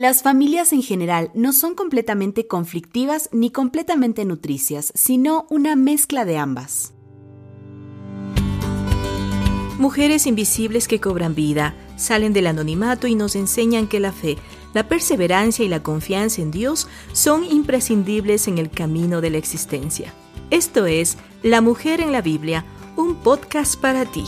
Las familias en general no son completamente conflictivas ni completamente nutricias, sino una mezcla de ambas. Mujeres invisibles que cobran vida, salen del anonimato y nos enseñan que la fe, la perseverancia y la confianza en Dios son imprescindibles en el camino de la existencia. Esto es La Mujer en la Biblia, un podcast para ti.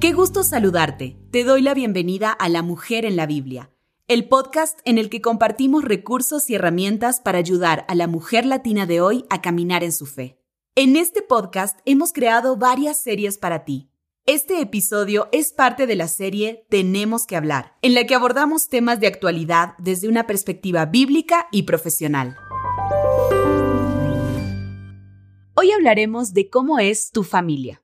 Qué gusto saludarte. Te doy la bienvenida a La Mujer en la Biblia, el podcast en el que compartimos recursos y herramientas para ayudar a la mujer latina de hoy a caminar en su fe. En este podcast hemos creado varias series para ti. Este episodio es parte de la serie Tenemos que hablar, en la que abordamos temas de actualidad desde una perspectiva bíblica y profesional. Hoy hablaremos de cómo es tu familia.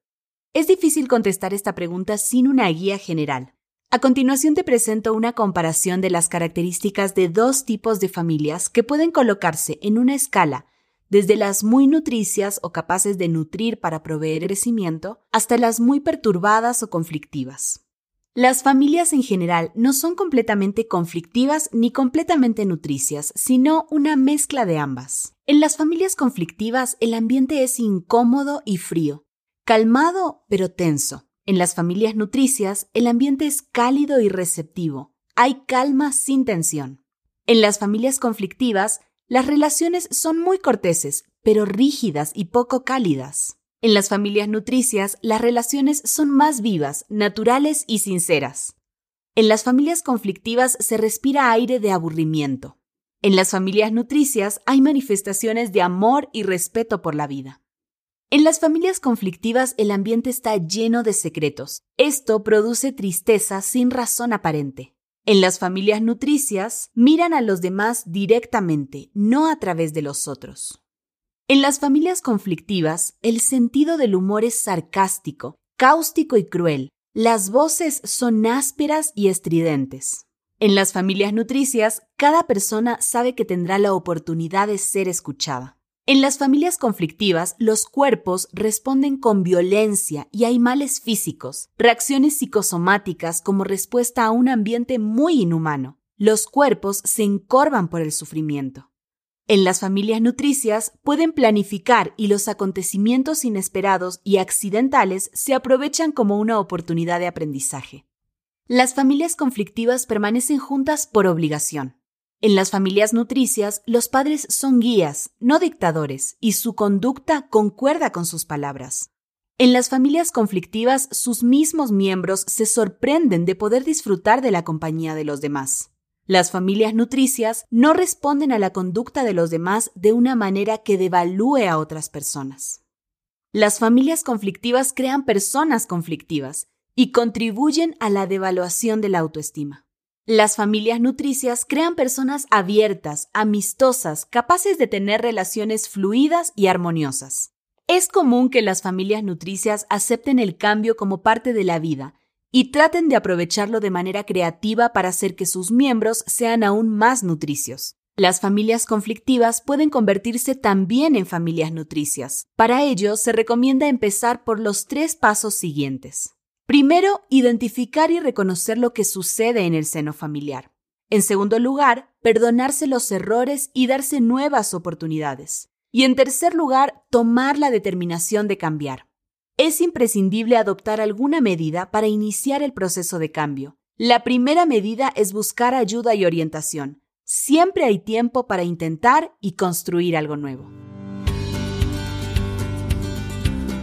Es difícil contestar esta pregunta sin una guía general. A continuación te presento una comparación de las características de dos tipos de familias que pueden colocarse en una escala desde las muy nutricias o capaces de nutrir para proveer crecimiento hasta las muy perturbadas o conflictivas. Las familias en general no son completamente conflictivas ni completamente nutricias, sino una mezcla de ambas. En las familias conflictivas el ambiente es incómodo y frío, calmado pero tenso. En las familias nutricias, el ambiente es cálido y receptivo. Hay calma sin tensión. En las familias conflictivas, las relaciones son muy corteses, pero rígidas y poco cálidas. En las familias nutricias, las relaciones son más vivas, naturales y sinceras. En las familias conflictivas se respira aire de aburrimiento. En las familias nutricias hay manifestaciones de amor y respeto por la vida. En las familias conflictivas el ambiente está lleno de secretos. Esto produce tristeza sin razón aparente. En las familias nutricias miran a los demás directamente, no a través de los otros. En las familias conflictivas, el sentido del humor es sarcástico, cáustico y cruel. Las voces son ásperas y estridentes. En las familias nutricias, cada persona sabe que tendrá la oportunidad de ser escuchada. En las familias conflictivas, los cuerpos responden con violencia y hay males físicos, reacciones psicosomáticas como respuesta a un ambiente muy inhumano. Los cuerpos se encorvan por el sufrimiento. En las familias nutricias pueden planificar y los acontecimientos inesperados y accidentales se aprovechan como una oportunidad de aprendizaje. Las familias conflictivas permanecen juntas por obligación. En las familias nutricias, los padres son guías, no dictadores, y su conducta concuerda con sus palabras. En las familias conflictivas, sus mismos miembros se sorprenden de poder disfrutar de la compañía de los demás. Las familias nutricias no responden a la conducta de los demás de una manera que devalúe a otras personas. Las familias conflictivas crean personas conflictivas y contribuyen a la devaluación de la autoestima. Las familias nutricias crean personas abiertas, amistosas, capaces de tener relaciones fluidas y armoniosas. Es común que las familias nutricias acepten el cambio como parte de la vida y traten de aprovecharlo de manera creativa para hacer que sus miembros sean aún más nutricios. Las familias conflictivas pueden convertirse también en familias nutricias. Para ello, se recomienda empezar por los tres pasos siguientes. Primero, identificar y reconocer lo que sucede en el seno familiar. En segundo lugar, perdonarse los errores y darse nuevas oportunidades. Y en tercer lugar, tomar la determinación de cambiar. Es imprescindible adoptar alguna medida para iniciar el proceso de cambio. La primera medida es buscar ayuda y orientación. Siempre hay tiempo para intentar y construir algo nuevo.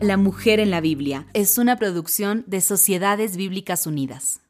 La mujer en la Biblia es una producción de Sociedades Bíblicas Unidas.